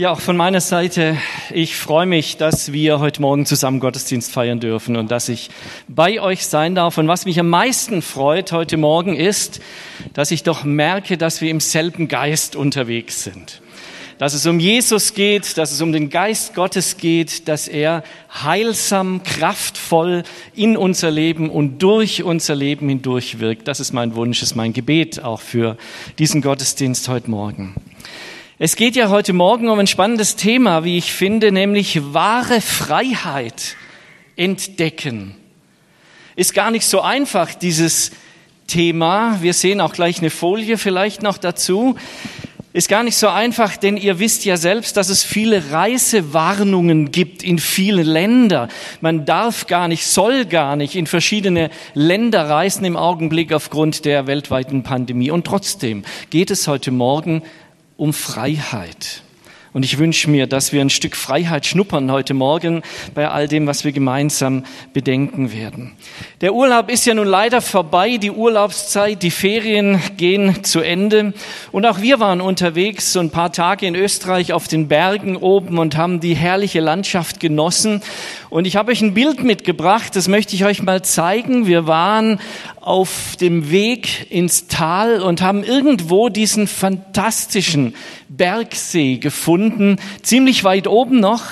Ja, auch von meiner Seite, ich freue mich, dass wir heute Morgen zusammen Gottesdienst feiern dürfen und dass ich bei euch sein darf. Und was mich am meisten freut heute Morgen ist, dass ich doch merke, dass wir im selben Geist unterwegs sind. Dass es um Jesus geht, dass es um den Geist Gottes geht, dass er heilsam, kraftvoll in unser Leben und durch unser Leben hindurch wirkt. Das ist mein Wunsch, ist mein Gebet auch für diesen Gottesdienst heute Morgen. Es geht ja heute Morgen um ein spannendes Thema, wie ich finde, nämlich wahre Freiheit entdecken. Ist gar nicht so einfach, dieses Thema. Wir sehen auch gleich eine Folie vielleicht noch dazu. Ist gar nicht so einfach, denn ihr wisst ja selbst, dass es viele Reisewarnungen gibt in viele Länder. Man darf gar nicht, soll gar nicht in verschiedene Länder reisen im Augenblick aufgrund der weltweiten Pandemie. Und trotzdem geht es heute Morgen um Freiheit. Und ich wünsche mir, dass wir ein Stück Freiheit schnuppern heute Morgen bei all dem, was wir gemeinsam bedenken werden. Der Urlaub ist ja nun leider vorbei, die Urlaubszeit, die Ferien gehen zu Ende. Und auch wir waren unterwegs so ein paar Tage in Österreich auf den Bergen oben und haben die herrliche Landschaft genossen. Und ich habe euch ein Bild mitgebracht, das möchte ich euch mal zeigen. Wir waren auf dem Weg ins Tal und haben irgendwo diesen fantastischen Bergsee gefunden, ziemlich weit oben noch.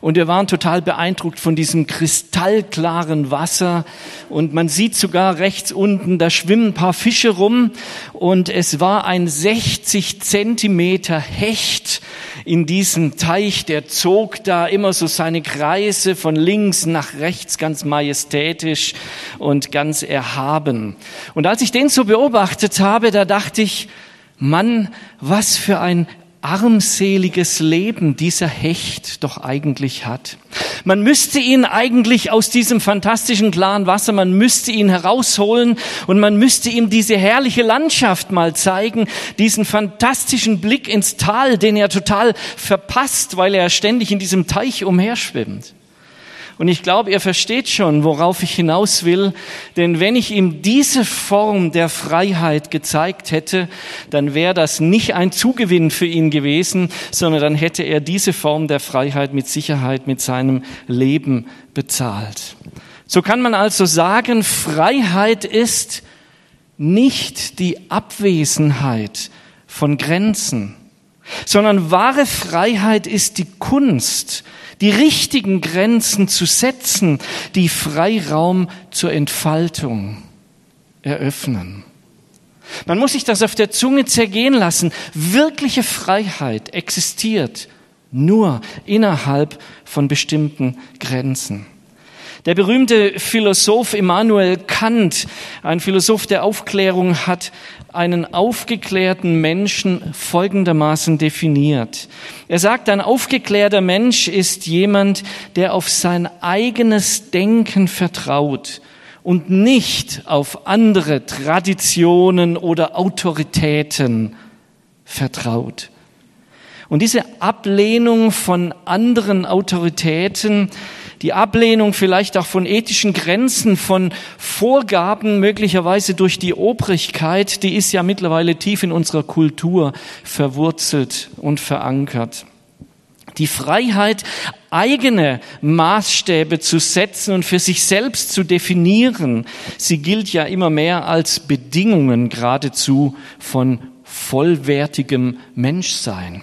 Und wir waren total beeindruckt von diesem kristallklaren Wasser. Und man sieht sogar rechts unten, da schwimmen ein paar Fische rum. Und es war ein 60 Zentimeter Hecht in diesem Teich, der zog da immer so seine Kreise von links nach rechts, ganz majestätisch und ganz erhaben. Und als ich den so beobachtet habe, da dachte ich, Mann, was für ein armseliges Leben dieser Hecht doch eigentlich hat. Man müsste ihn eigentlich aus diesem fantastischen klaren Wasser, man müsste ihn herausholen und man müsste ihm diese herrliche Landschaft mal zeigen, diesen fantastischen Blick ins Tal, den er total verpasst, weil er ständig in diesem Teich umherschwimmt. Und ich glaube, ihr versteht schon, worauf ich hinaus will. Denn wenn ich ihm diese Form der Freiheit gezeigt hätte, dann wäre das nicht ein Zugewinn für ihn gewesen, sondern dann hätte er diese Form der Freiheit mit Sicherheit mit seinem Leben bezahlt. So kann man also sagen, Freiheit ist nicht die Abwesenheit von Grenzen, sondern wahre Freiheit ist die Kunst, die richtigen Grenzen zu setzen, die Freiraum zur Entfaltung eröffnen. Man muss sich das auf der Zunge zergehen lassen. Wirkliche Freiheit existiert nur innerhalb von bestimmten Grenzen. Der berühmte Philosoph Immanuel Kant, ein Philosoph der Aufklärung, hat einen aufgeklärten Menschen folgendermaßen definiert. Er sagt, ein aufgeklärter Mensch ist jemand, der auf sein eigenes Denken vertraut und nicht auf andere Traditionen oder Autoritäten vertraut. Und diese Ablehnung von anderen Autoritäten die Ablehnung vielleicht auch von ethischen Grenzen, von Vorgaben möglicherweise durch die Obrigkeit, die ist ja mittlerweile tief in unserer Kultur verwurzelt und verankert. Die Freiheit, eigene Maßstäbe zu setzen und für sich selbst zu definieren, sie gilt ja immer mehr als Bedingungen geradezu von vollwertigem Menschsein.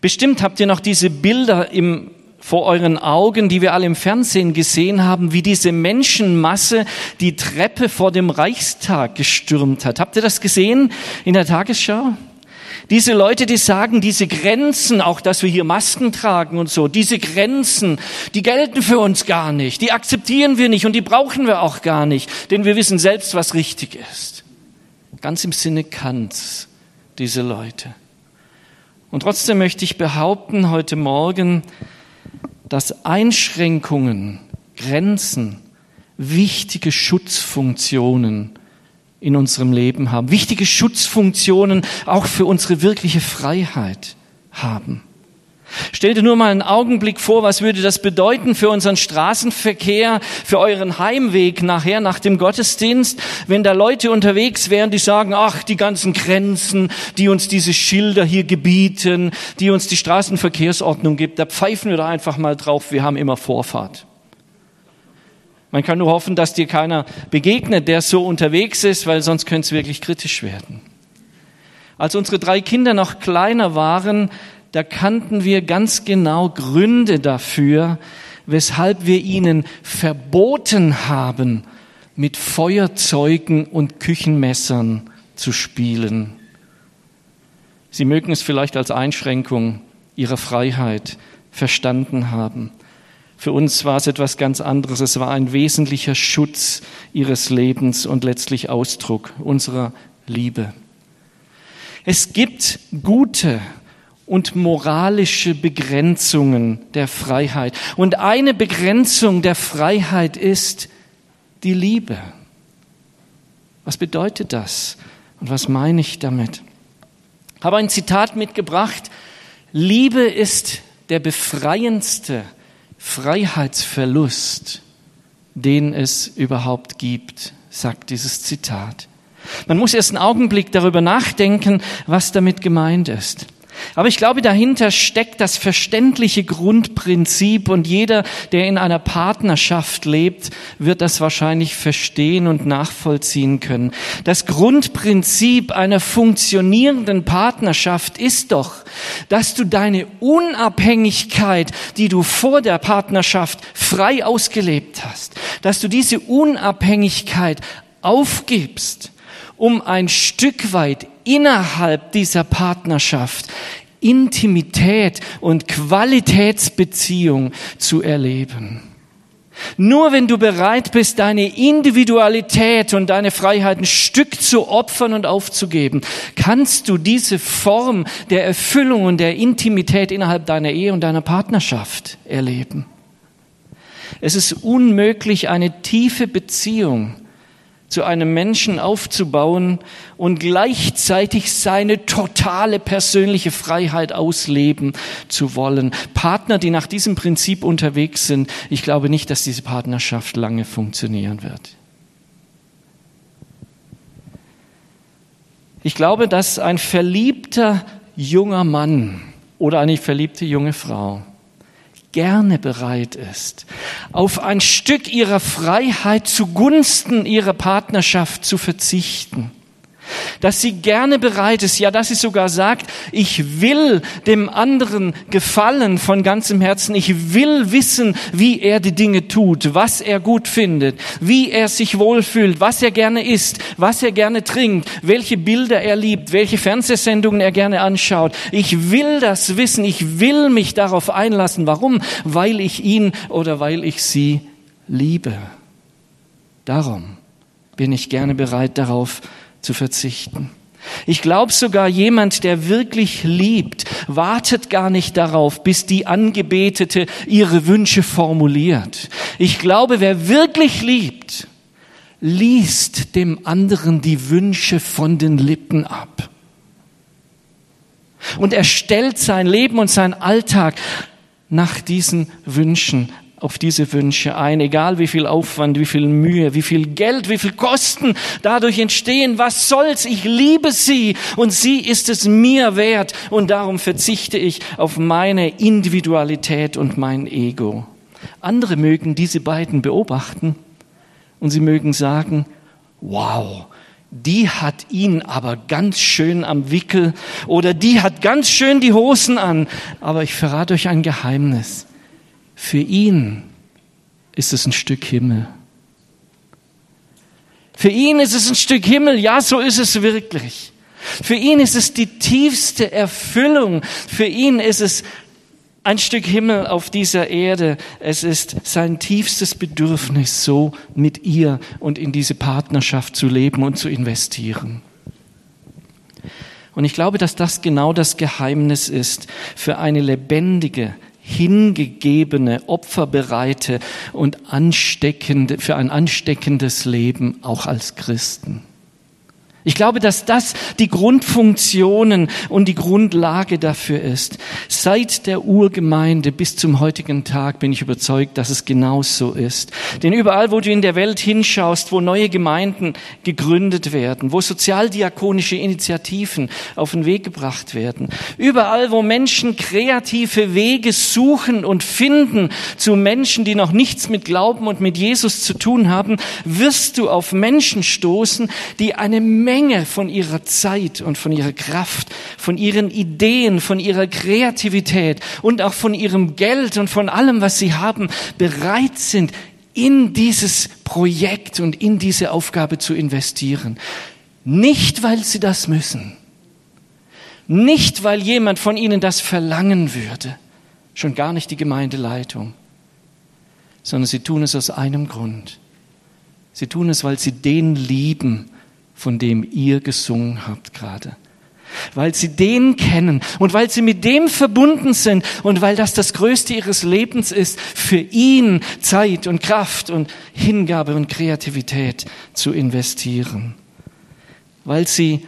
Bestimmt habt ihr noch diese Bilder im vor euren Augen, die wir alle im Fernsehen gesehen haben, wie diese Menschenmasse die Treppe vor dem Reichstag gestürmt hat. Habt ihr das gesehen in der Tagesschau? Diese Leute, die sagen, diese Grenzen, auch dass wir hier Masken tragen und so, diese Grenzen, die gelten für uns gar nicht, die akzeptieren wir nicht und die brauchen wir auch gar nicht, denn wir wissen selbst, was richtig ist. Ganz im Sinne Kants, diese Leute. Und trotzdem möchte ich behaupten heute Morgen, dass Einschränkungen, Grenzen wichtige Schutzfunktionen in unserem Leben haben, wichtige Schutzfunktionen auch für unsere wirkliche Freiheit haben. Stell dir nur mal einen Augenblick vor, was würde das bedeuten für unseren Straßenverkehr, für euren Heimweg nachher nach dem Gottesdienst, wenn da Leute unterwegs wären, die sagen, ach, die ganzen Grenzen, die uns diese Schilder hier gebieten, die uns die Straßenverkehrsordnung gibt, da pfeifen wir da einfach mal drauf, wir haben immer Vorfahrt. Man kann nur hoffen, dass dir keiner begegnet, der so unterwegs ist, weil sonst könnte es wirklich kritisch werden. Als unsere drei Kinder noch kleiner waren, da kannten wir ganz genau Gründe dafür, weshalb wir ihnen verboten haben, mit Feuerzeugen und Küchenmessern zu spielen. Sie mögen es vielleicht als Einschränkung ihrer Freiheit verstanden haben. Für uns war es etwas ganz anderes. Es war ein wesentlicher Schutz ihres Lebens und letztlich Ausdruck unserer Liebe. Es gibt gute und moralische Begrenzungen der Freiheit. Und eine Begrenzung der Freiheit ist die Liebe. Was bedeutet das? Und was meine ich damit? Ich habe ein Zitat mitgebracht. Liebe ist der befreiendste Freiheitsverlust, den es überhaupt gibt, sagt dieses Zitat. Man muss erst einen Augenblick darüber nachdenken, was damit gemeint ist. Aber ich glaube, dahinter steckt das verständliche Grundprinzip und jeder, der in einer Partnerschaft lebt, wird das wahrscheinlich verstehen und nachvollziehen können. Das Grundprinzip einer funktionierenden Partnerschaft ist doch, dass du deine Unabhängigkeit, die du vor der Partnerschaft frei ausgelebt hast, dass du diese Unabhängigkeit aufgibst um ein Stück weit innerhalb dieser Partnerschaft Intimität und Qualitätsbeziehung zu erleben. Nur wenn du bereit bist, deine Individualität und deine Freiheit ein Stück zu opfern und aufzugeben, kannst du diese Form der Erfüllung und der Intimität innerhalb deiner Ehe und deiner Partnerschaft erleben. Es ist unmöglich, eine tiefe Beziehung zu einem Menschen aufzubauen und gleichzeitig seine totale persönliche Freiheit ausleben zu wollen. Partner, die nach diesem Prinzip unterwegs sind, ich glaube nicht, dass diese Partnerschaft lange funktionieren wird. Ich glaube, dass ein verliebter junger Mann oder eine verliebte junge Frau gerne bereit ist, auf ein Stück ihrer Freiheit zugunsten ihrer Partnerschaft zu verzichten dass sie gerne bereit ist, ja, dass sie sogar sagt, ich will dem anderen gefallen von ganzem Herzen, ich will wissen, wie er die Dinge tut, was er gut findet, wie er sich wohlfühlt, was er gerne isst, was er gerne trinkt, welche Bilder er liebt, welche Fernsehsendungen er gerne anschaut. Ich will das wissen, ich will mich darauf einlassen. Warum? Weil ich ihn oder weil ich sie liebe. Darum bin ich gerne bereit darauf, zu verzichten. Ich glaube sogar, jemand, der wirklich liebt, wartet gar nicht darauf, bis die Angebetete ihre Wünsche formuliert. Ich glaube, wer wirklich liebt, liest dem anderen die Wünsche von den Lippen ab. Und er stellt sein Leben und sein Alltag nach diesen Wünschen auf diese Wünsche ein, egal wie viel Aufwand, wie viel Mühe, wie viel Geld, wie viel Kosten dadurch entstehen. Was soll's? Ich liebe sie und sie ist es mir wert und darum verzichte ich auf meine Individualität und mein Ego. Andere mögen diese beiden beobachten und sie mögen sagen, wow, die hat ihn aber ganz schön am Wickel oder die hat ganz schön die Hosen an. Aber ich verrate euch ein Geheimnis. Für ihn ist es ein Stück Himmel. Für ihn ist es ein Stück Himmel, ja, so ist es wirklich. Für ihn ist es die tiefste Erfüllung. Für ihn ist es ein Stück Himmel auf dieser Erde. Es ist sein tiefstes Bedürfnis, so mit ihr und in diese Partnerschaft zu leben und zu investieren. Und ich glaube, dass das genau das Geheimnis ist für eine lebendige, hingegebene, opferbereite und ansteckende, für ein ansteckendes Leben auch als Christen. Ich glaube, dass das die Grundfunktionen und die Grundlage dafür ist. Seit der Urgemeinde bis zum heutigen Tag bin ich überzeugt, dass es genau so ist. Denn überall, wo du in der Welt hinschaust, wo neue Gemeinden gegründet werden, wo sozialdiakonische Initiativen auf den Weg gebracht werden, überall, wo Menschen kreative Wege suchen und finden zu Menschen, die noch nichts mit Glauben und mit Jesus zu tun haben, wirst du auf Menschen stoßen, die eine Menge von ihrer Zeit und von ihrer Kraft, von ihren Ideen, von ihrer Kreativität und auch von ihrem Geld und von allem, was sie haben, bereit sind, in dieses Projekt und in diese Aufgabe zu investieren. Nicht, weil sie das müssen. Nicht, weil jemand von ihnen das verlangen würde. Schon gar nicht die Gemeindeleitung. Sondern sie tun es aus einem Grund. Sie tun es, weil sie den lieben, von dem ihr gesungen habt gerade. Weil sie den kennen und weil sie mit dem verbunden sind und weil das das Größte ihres Lebens ist, für ihn Zeit und Kraft und Hingabe und Kreativität zu investieren. Weil sie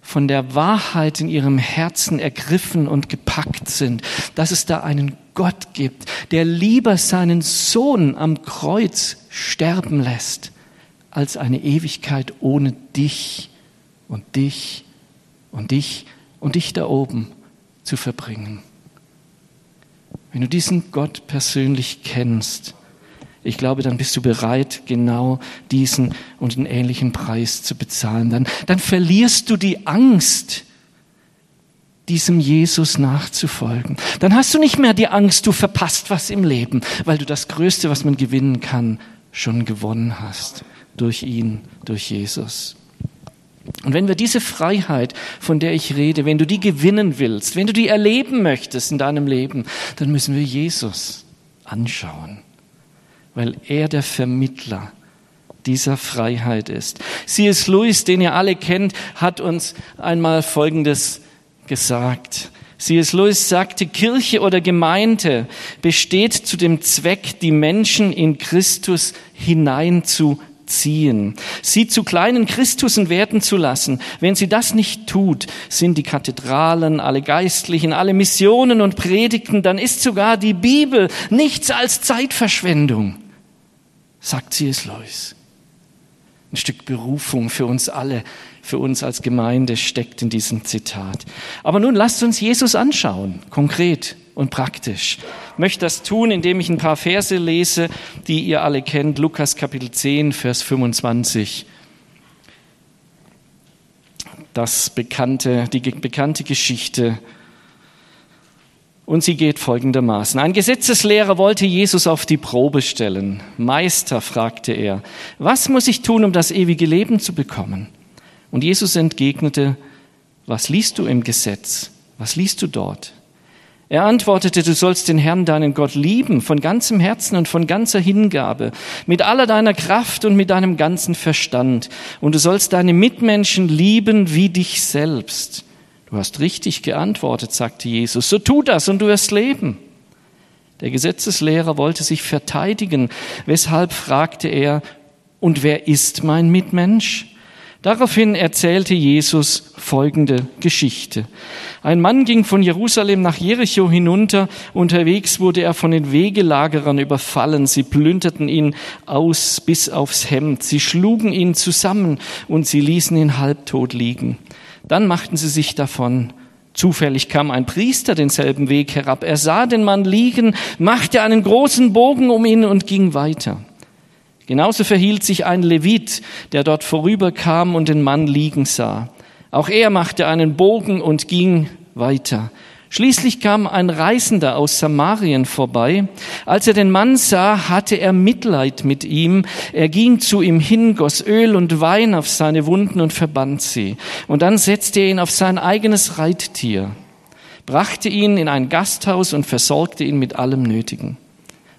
von der Wahrheit in ihrem Herzen ergriffen und gepackt sind, dass es da einen Gott gibt, der lieber seinen Sohn am Kreuz sterben lässt, als eine Ewigkeit ohne dich und dich und dich und dich da oben zu verbringen. Wenn du diesen Gott persönlich kennst, ich glaube, dann bist du bereit, genau diesen und einen ähnlichen Preis zu bezahlen. Dann, dann verlierst du die Angst, diesem Jesus nachzufolgen. Dann hast du nicht mehr die Angst, du verpasst was im Leben, weil du das Größte, was man gewinnen kann, schon gewonnen hast durch ihn, durch Jesus. Und wenn wir diese Freiheit, von der ich rede, wenn du die gewinnen willst, wenn du die erleben möchtest in deinem Leben, dann müssen wir Jesus anschauen, weil er der Vermittler dieser Freiheit ist. C.S. Lewis, den ihr alle kennt, hat uns einmal Folgendes gesagt. C.S. Lewis sagte, Kirche oder Gemeinde besteht zu dem Zweck, die Menschen in Christus hinein zu ziehen, sie zu kleinen Christusen werden zu lassen. Wenn sie das nicht tut, sind die Kathedralen, alle Geistlichen, alle Missionen und Predigten, dann ist sogar die Bibel nichts als Zeitverschwendung, sagt C.S. Lewis. Ein Stück Berufung für uns alle, für uns als Gemeinde steckt in diesem Zitat. Aber nun lasst uns Jesus anschauen, konkret und praktisch. Ich möchte das tun, indem ich ein paar Verse lese, die ihr alle kennt. Lukas Kapitel 10, Vers 25. Das bekannte, die bekannte Geschichte. Und sie geht folgendermaßen. Ein Gesetzeslehrer wollte Jesus auf die Probe stellen. Meister, fragte er, was muss ich tun, um das ewige Leben zu bekommen? Und Jesus entgegnete, was liest du im Gesetz? Was liest du dort? Er antwortete, du sollst den Herrn, deinen Gott, lieben, von ganzem Herzen und von ganzer Hingabe, mit aller deiner Kraft und mit deinem ganzen Verstand. Und du sollst deine Mitmenschen lieben wie dich selbst. Du hast richtig geantwortet, sagte Jesus. So tu das und du wirst leben. Der Gesetzeslehrer wollte sich verteidigen. Weshalb fragte er, und wer ist mein Mitmensch? Daraufhin erzählte Jesus folgende Geschichte. Ein Mann ging von Jerusalem nach Jericho hinunter. Unterwegs wurde er von den Wegelagerern überfallen. Sie plünderten ihn aus bis aufs Hemd. Sie schlugen ihn zusammen und sie ließen ihn halbtot liegen. Dann machten sie sich davon. Zufällig kam ein Priester denselben Weg herab. Er sah den Mann liegen, machte einen großen Bogen um ihn und ging weiter. Genauso verhielt sich ein Levit, der dort vorüberkam und den Mann liegen sah. Auch er machte einen Bogen und ging weiter. Schließlich kam ein Reisender aus Samarien vorbei. Als er den Mann sah, hatte er Mitleid mit ihm. Er ging zu ihm hin, goss Öl und Wein auf seine Wunden und verband sie. Und dann setzte er ihn auf sein eigenes Reittier, brachte ihn in ein Gasthaus und versorgte ihn mit allem Nötigen.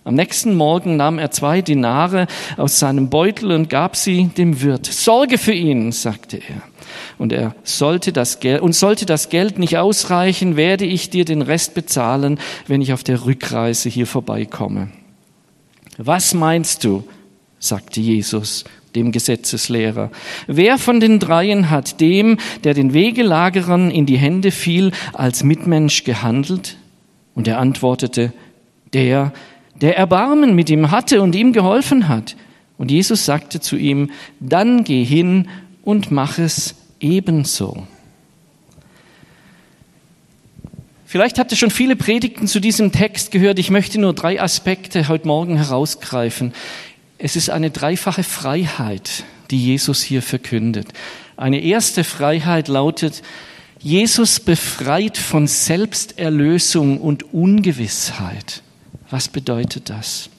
Am nächsten Morgen nahm er zwei Dinare aus seinem Beutel und gab sie dem Wirt. Sorge für ihn, sagte er. Und er sollte das Geld, und sollte das Geld nicht ausreichen, werde ich dir den Rest bezahlen, wenn ich auf der Rückreise hier vorbeikomme. Was meinst du? sagte Jesus dem Gesetzeslehrer. Wer von den dreien hat dem, der den Wegelagerern in die Hände fiel, als Mitmensch gehandelt? Und er antwortete, der, der Erbarmen mit ihm hatte und ihm geholfen hat. Und Jesus sagte zu ihm, dann geh hin und mach es ebenso. Vielleicht habt ihr schon viele Predigten zu diesem Text gehört. Ich möchte nur drei Aspekte heute Morgen herausgreifen. Es ist eine dreifache Freiheit, die Jesus hier verkündet. Eine erste Freiheit lautet, Jesus befreit von Selbsterlösung und Ungewissheit. Was bedeutet das?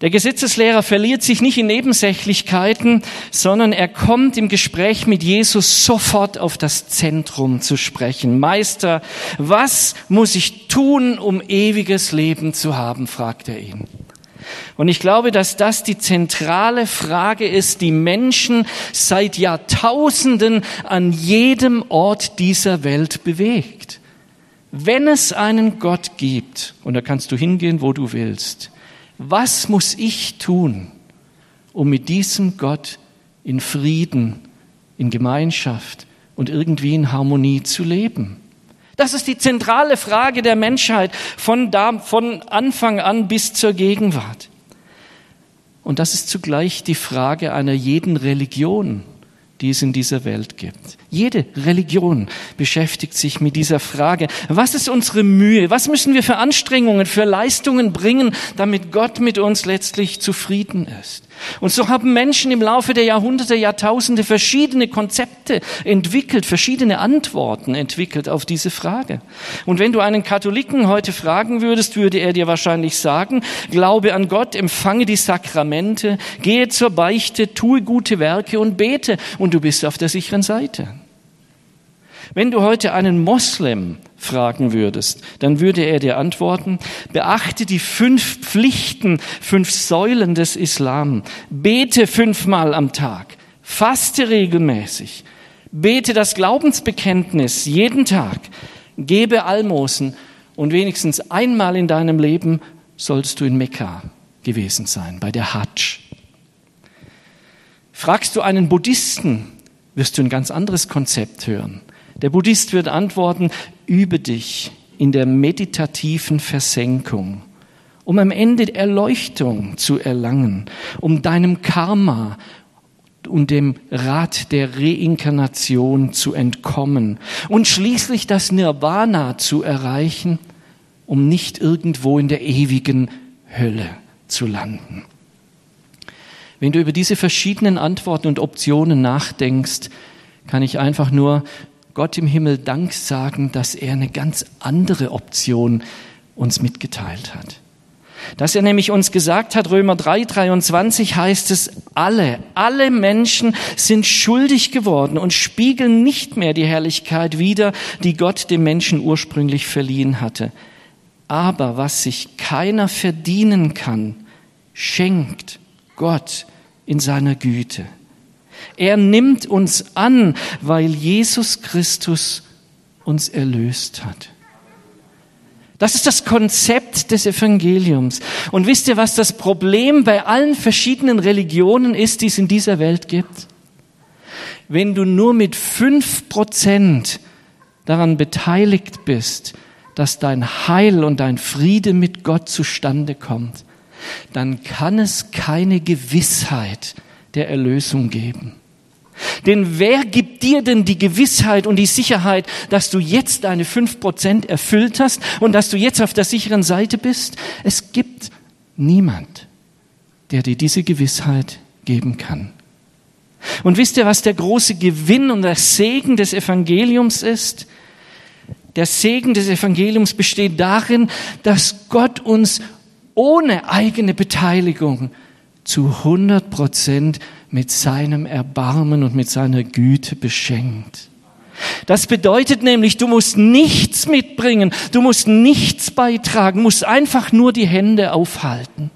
Der Gesetzeslehrer verliert sich nicht in Nebensächlichkeiten, sondern er kommt im Gespräch mit Jesus sofort auf das Zentrum zu sprechen. Meister, was muss ich tun, um ewiges Leben zu haben? fragt er ihn. Und ich glaube, dass das die zentrale Frage ist, die Menschen seit Jahrtausenden an jedem Ort dieser Welt bewegt. Wenn es einen Gott gibt, und da kannst du hingehen, wo du willst, was muss ich tun, um mit diesem Gott in Frieden, in Gemeinschaft und irgendwie in Harmonie zu leben? Das ist die zentrale Frage der Menschheit von, da, von Anfang an bis zur Gegenwart. Und das ist zugleich die Frage einer jeden Religion die es in dieser Welt gibt. Jede Religion beschäftigt sich mit dieser Frage. Was ist unsere Mühe? Was müssen wir für Anstrengungen, für Leistungen bringen, damit Gott mit uns letztlich zufrieden ist? Und so haben Menschen im Laufe der Jahrhunderte, Jahrtausende verschiedene Konzepte entwickelt, verschiedene Antworten entwickelt auf diese Frage. Und wenn du einen Katholiken heute fragen würdest, würde er dir wahrscheinlich sagen, glaube an Gott, empfange die Sakramente, gehe zur Beichte, tue gute Werke und bete und du bist auf der sicheren Seite. Wenn du heute einen Moslem fragen würdest, dann würde er dir antworten, beachte die fünf Pflichten, fünf Säulen des Islam, bete fünfmal am Tag, faste regelmäßig, bete das Glaubensbekenntnis jeden Tag, gebe Almosen und wenigstens einmal in deinem Leben sollst du in Mekka gewesen sein, bei der Hajj. Fragst du einen Buddhisten, wirst du ein ganz anderes Konzept hören. Der Buddhist wird antworten, übe dich in der meditativen Versenkung, um am Ende Erleuchtung zu erlangen, um deinem Karma und dem Rat der Reinkarnation zu entkommen und schließlich das Nirvana zu erreichen, um nicht irgendwo in der ewigen Hölle zu landen. Wenn du über diese verschiedenen Antworten und Optionen nachdenkst, kann ich einfach nur Gott im Himmel Dank sagen, dass er eine ganz andere Option uns mitgeteilt hat. Dass er nämlich uns gesagt hat, Römer 3, 23 heißt es, alle, alle Menschen sind schuldig geworden und spiegeln nicht mehr die Herrlichkeit wider, die Gott dem Menschen ursprünglich verliehen hatte. Aber was sich keiner verdienen kann, schenkt Gott in seiner Güte. Er nimmt uns an, weil Jesus Christus uns erlöst hat. Das ist das Konzept des Evangeliums. Und wisst ihr, was das Problem bei allen verschiedenen Religionen ist, die es in dieser Welt gibt? Wenn du nur mit fünf Prozent daran beteiligt bist, dass dein Heil und dein Friede mit Gott zustande kommt, dann kann es keine Gewissheit der Erlösung geben. Denn wer gibt dir denn die Gewissheit und die Sicherheit, dass du jetzt deine fünf Prozent erfüllt hast und dass du jetzt auf der sicheren Seite bist? Es gibt niemand, der dir diese Gewissheit geben kann. Und wisst ihr, was der große Gewinn und der Segen des Evangeliums ist? Der Segen des Evangeliums besteht darin, dass Gott uns ohne eigene Beteiligung zu 100 Prozent mit seinem Erbarmen und mit seiner Güte beschenkt. Das bedeutet nämlich, du musst nichts mitbringen, du musst nichts beitragen, musst einfach nur die Hände aufhalten.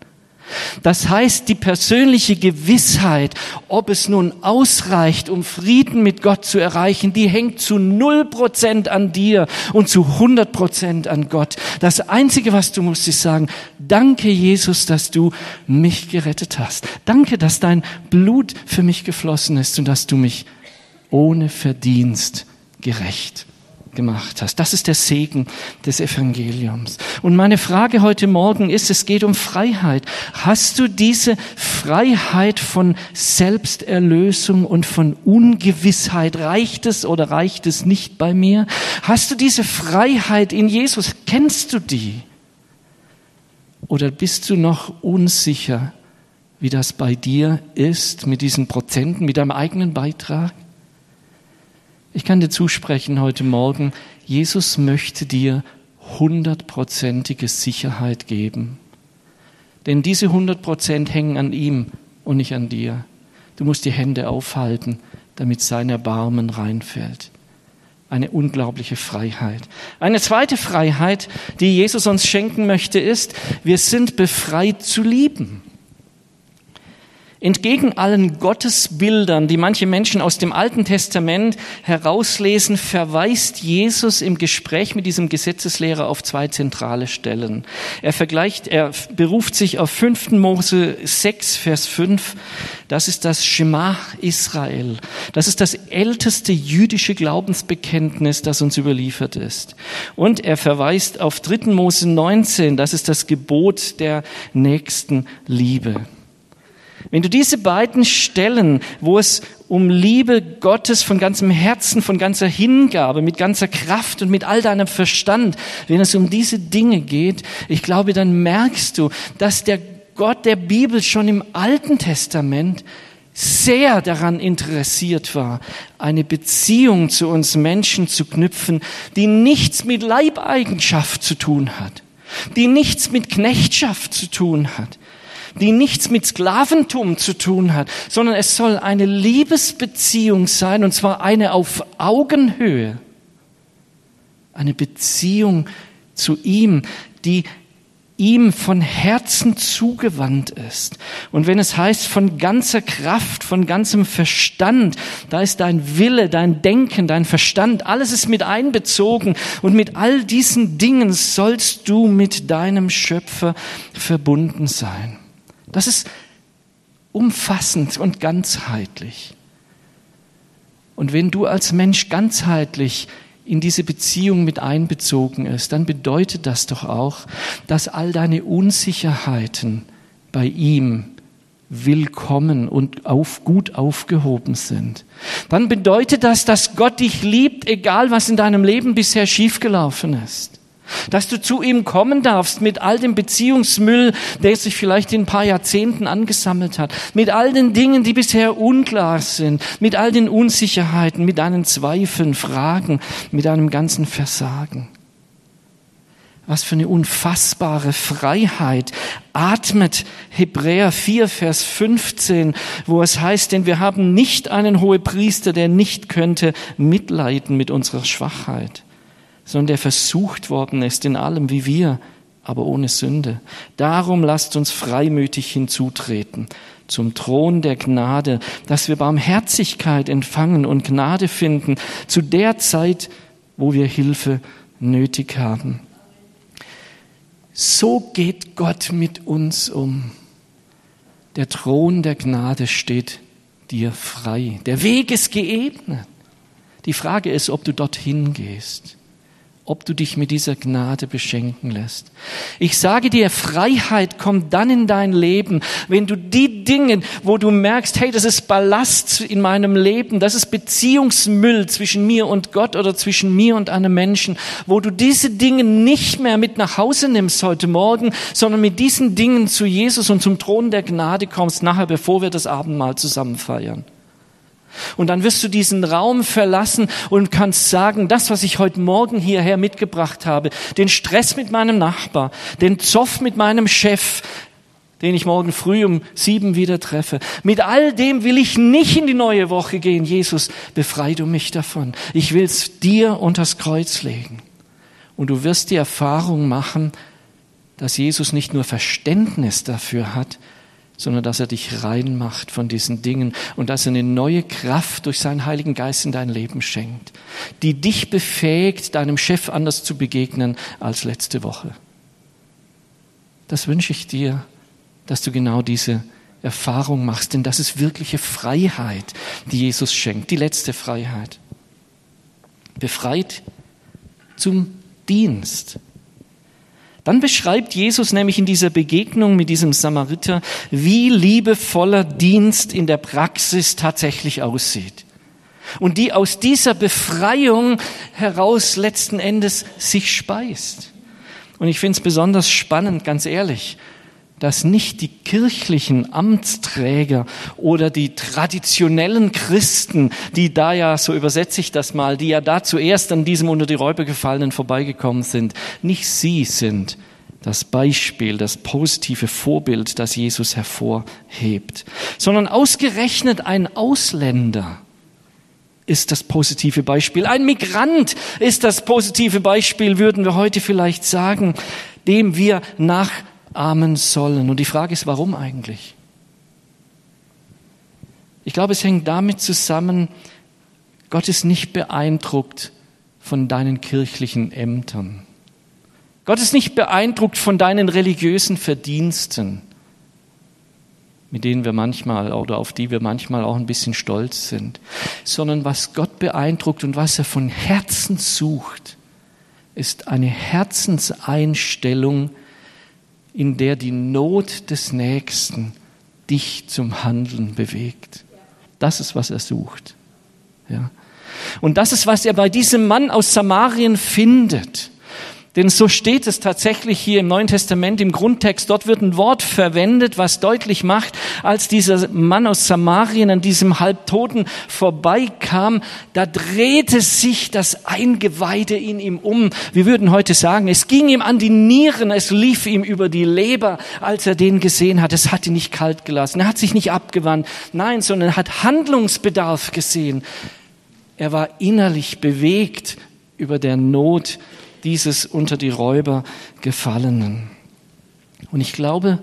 Das heißt, die persönliche Gewissheit, ob es nun ausreicht, um Frieden mit Gott zu erreichen, die hängt zu null Prozent an dir und zu hundert Prozent an Gott. Das Einzige, was du musst, ist sagen, danke Jesus, dass du mich gerettet hast. Danke, dass dein Blut für mich geflossen ist und dass du mich ohne Verdienst gerecht gemacht hast. Das ist der Segen des Evangeliums. Und meine Frage heute Morgen ist, es geht um Freiheit. Hast du diese Freiheit von Selbsterlösung und von Ungewissheit? Reicht es oder reicht es nicht bei mir? Hast du diese Freiheit in Jesus? Kennst du die? Oder bist du noch unsicher, wie das bei dir ist mit diesen Prozenten, mit deinem eigenen Beitrag? Ich kann dir zusprechen heute Morgen, Jesus möchte dir hundertprozentige Sicherheit geben. Denn diese hundert Prozent hängen an ihm und nicht an dir. Du musst die Hände aufhalten, damit sein Erbarmen reinfällt. Eine unglaubliche Freiheit. Eine zweite Freiheit, die Jesus uns schenken möchte, ist, wir sind befreit zu lieben. Entgegen allen Gottesbildern, die manche Menschen aus dem Alten Testament herauslesen, verweist Jesus im Gespräch mit diesem Gesetzeslehrer auf zwei zentrale Stellen. Er vergleicht, er beruft sich auf 5. Mose 6, Vers 5. Das ist das Shema Israel. Das ist das älteste jüdische Glaubensbekenntnis, das uns überliefert ist. Und er verweist auf 3. Mose 19. Das ist das Gebot der nächsten Liebe. Wenn du diese beiden Stellen, wo es um Liebe Gottes von ganzem Herzen, von ganzer Hingabe, mit ganzer Kraft und mit all deinem Verstand, wenn es um diese Dinge geht, ich glaube, dann merkst du, dass der Gott der Bibel schon im Alten Testament sehr daran interessiert war, eine Beziehung zu uns Menschen zu knüpfen, die nichts mit Leibeigenschaft zu tun hat, die nichts mit Knechtschaft zu tun hat, die nichts mit Sklaventum zu tun hat, sondern es soll eine Liebesbeziehung sein, und zwar eine auf Augenhöhe. Eine Beziehung zu ihm, die ihm von Herzen zugewandt ist. Und wenn es heißt von ganzer Kraft, von ganzem Verstand, da ist dein Wille, dein Denken, dein Verstand, alles ist mit einbezogen. Und mit all diesen Dingen sollst du mit deinem Schöpfer verbunden sein. Das ist umfassend und ganzheitlich. Und wenn du als Mensch ganzheitlich in diese Beziehung mit einbezogen ist, dann bedeutet das doch auch, dass all deine Unsicherheiten bei ihm willkommen und auf, gut aufgehoben sind. Dann bedeutet das, dass Gott dich liebt, egal was in deinem Leben bisher schiefgelaufen ist. Dass du zu ihm kommen darfst mit all dem Beziehungsmüll, der sich vielleicht in ein paar Jahrzehnten angesammelt hat, mit all den Dingen, die bisher unklar sind, mit all den Unsicherheiten, mit deinen Zweifeln, Fragen, mit deinem ganzen Versagen. Was für eine unfassbare Freiheit atmet Hebräer 4, Vers 15, wo es heißt, denn wir haben nicht einen Hohepriester, der nicht könnte mitleiden mit unserer Schwachheit sondern der versucht worden ist in allem wie wir, aber ohne Sünde. Darum lasst uns freimütig hinzutreten zum Thron der Gnade, dass wir Barmherzigkeit empfangen und Gnade finden zu der Zeit, wo wir Hilfe nötig haben. So geht Gott mit uns um. Der Thron der Gnade steht dir frei. Der Weg ist geebnet. Die Frage ist, ob du dorthin gehst ob du dich mit dieser Gnade beschenken lässt. Ich sage dir, Freiheit kommt dann in dein Leben, wenn du die Dinge, wo du merkst, hey, das ist Ballast in meinem Leben, das ist Beziehungsmüll zwischen mir und Gott oder zwischen mir und einem Menschen, wo du diese Dinge nicht mehr mit nach Hause nimmst heute Morgen, sondern mit diesen Dingen zu Jesus und zum Thron der Gnade kommst, nachher, bevor wir das Abendmahl zusammen feiern. Und dann wirst du diesen Raum verlassen und kannst sagen, das, was ich heute Morgen hierher mitgebracht habe, den Stress mit meinem Nachbar, den Zoff mit meinem Chef, den ich morgen früh um sieben wieder treffe. Mit all dem will ich nicht in die neue Woche gehen. Jesus, befrei du mich davon. Ich will es dir unters Kreuz legen. Und du wirst die Erfahrung machen, dass Jesus nicht nur Verständnis dafür hat, sondern dass er dich reinmacht von diesen Dingen und dass er eine neue Kraft durch seinen Heiligen Geist in dein Leben schenkt, die dich befähigt, deinem Chef anders zu begegnen als letzte Woche. Das wünsche ich dir, dass du genau diese Erfahrung machst, denn das ist wirkliche Freiheit, die Jesus schenkt, die letzte Freiheit. Befreit zum Dienst. Dann beschreibt Jesus nämlich in dieser Begegnung mit diesem Samariter, wie liebevoller Dienst in der Praxis tatsächlich aussieht. Und die aus dieser Befreiung heraus letzten Endes sich speist. Und ich finde es besonders spannend, ganz ehrlich, dass nicht die kirchlichen Amtsträger oder die traditionellen Christen, die da ja, so übersetze ich das mal, die ja da zuerst an diesem unter die Räuber gefallenen vorbeigekommen sind, nicht sie sind das Beispiel, das positive Vorbild, das Jesus hervorhebt, sondern ausgerechnet ein Ausländer ist das positive Beispiel. Ein Migrant ist das positive Beispiel, würden wir heute vielleicht sagen, dem wir nach ahmen sollen. Und die Frage ist, warum eigentlich? Ich glaube, es hängt damit zusammen, Gott ist nicht beeindruckt von deinen kirchlichen Ämtern. Gott ist nicht beeindruckt von deinen religiösen Verdiensten, mit denen wir manchmal oder auf die wir manchmal auch ein bisschen stolz sind, sondern was Gott beeindruckt und was er von Herzen sucht, ist eine Herzenseinstellung, in der die Not des Nächsten dich zum Handeln bewegt. Das ist, was er sucht. Ja. Und das ist, was er bei diesem Mann aus Samarien findet. Denn so steht es tatsächlich hier im Neuen Testament im Grundtext. Dort wird ein Wort verwendet, was deutlich macht, als dieser Mann aus Samarien an diesem Halbtoten vorbeikam, da drehte sich das Eingeweide in ihm um. Wir würden heute sagen, es ging ihm an die Nieren, es lief ihm über die Leber, als er den gesehen hat. Es hat ihn nicht kalt gelassen. Er hat sich nicht abgewandt. Nein, sondern er hat Handlungsbedarf gesehen. Er war innerlich bewegt über der Not, dieses unter die Räuber gefallenen. Und ich glaube,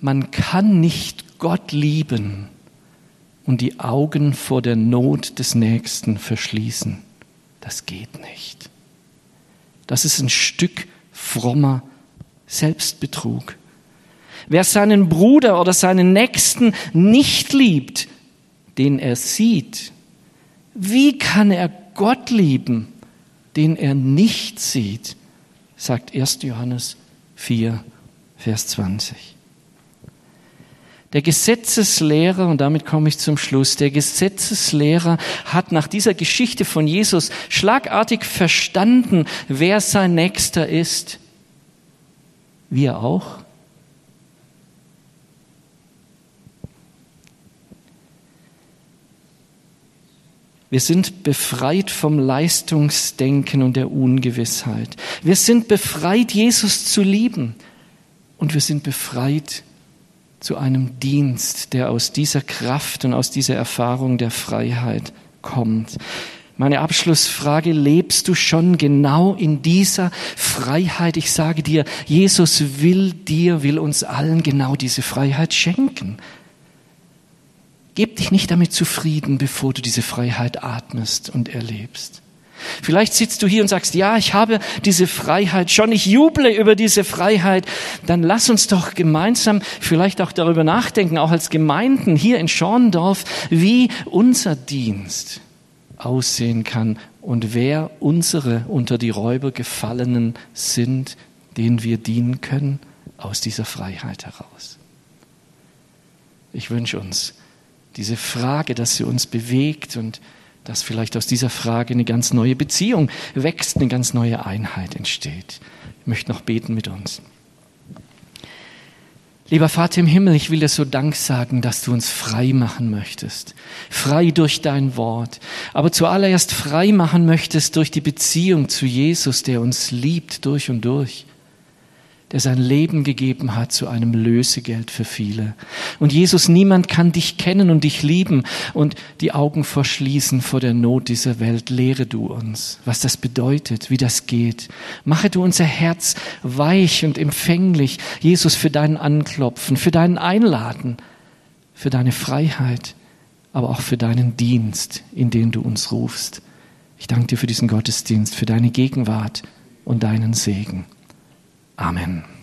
man kann nicht Gott lieben und die Augen vor der Not des Nächsten verschließen. Das geht nicht. Das ist ein Stück frommer Selbstbetrug. Wer seinen Bruder oder seinen Nächsten nicht liebt, den er sieht, wie kann er Gott lieben, den er nicht sieht, sagt 1. Johannes 4, Vers 20. Der Gesetzeslehrer, und damit komme ich zum Schluss, der Gesetzeslehrer hat nach dieser Geschichte von Jesus schlagartig verstanden, wer sein Nächster ist. Wir auch. Wir sind befreit vom Leistungsdenken und der Ungewissheit. Wir sind befreit, Jesus zu lieben. Und wir sind befreit zu einem Dienst, der aus dieser Kraft und aus dieser Erfahrung der Freiheit kommt. Meine Abschlussfrage, lebst du schon genau in dieser Freiheit? Ich sage dir, Jesus will dir, will uns allen genau diese Freiheit schenken. Gib dich nicht damit zufrieden, bevor du diese Freiheit atmest und erlebst. Vielleicht sitzt du hier und sagst, ja, ich habe diese Freiheit schon, ich juble über diese Freiheit. Dann lass uns doch gemeinsam vielleicht auch darüber nachdenken, auch als Gemeinden hier in Schorndorf, wie unser Dienst aussehen kann und wer unsere unter die Räuber gefallenen sind, denen wir dienen können aus dieser Freiheit heraus. Ich wünsche uns, diese Frage, dass sie uns bewegt und dass vielleicht aus dieser Frage eine ganz neue Beziehung wächst, eine ganz neue Einheit entsteht. Ich möchte noch beten mit uns. Lieber Vater im Himmel, ich will dir so Dank sagen, dass du uns frei machen möchtest. Frei durch dein Wort. Aber zuallererst frei machen möchtest durch die Beziehung zu Jesus, der uns liebt durch und durch. Der sein Leben gegeben hat zu einem Lösegeld für viele. Und Jesus, niemand kann dich kennen und dich lieben und die Augen verschließen vor der Not dieser Welt. Lehre du uns, was das bedeutet, wie das geht. Mache du unser Herz weich und empfänglich, Jesus, für dein Anklopfen, für deinen Einladen, für deine Freiheit, aber auch für deinen Dienst, in den du uns rufst. Ich danke dir für diesen Gottesdienst, für deine Gegenwart und deinen Segen. Amen.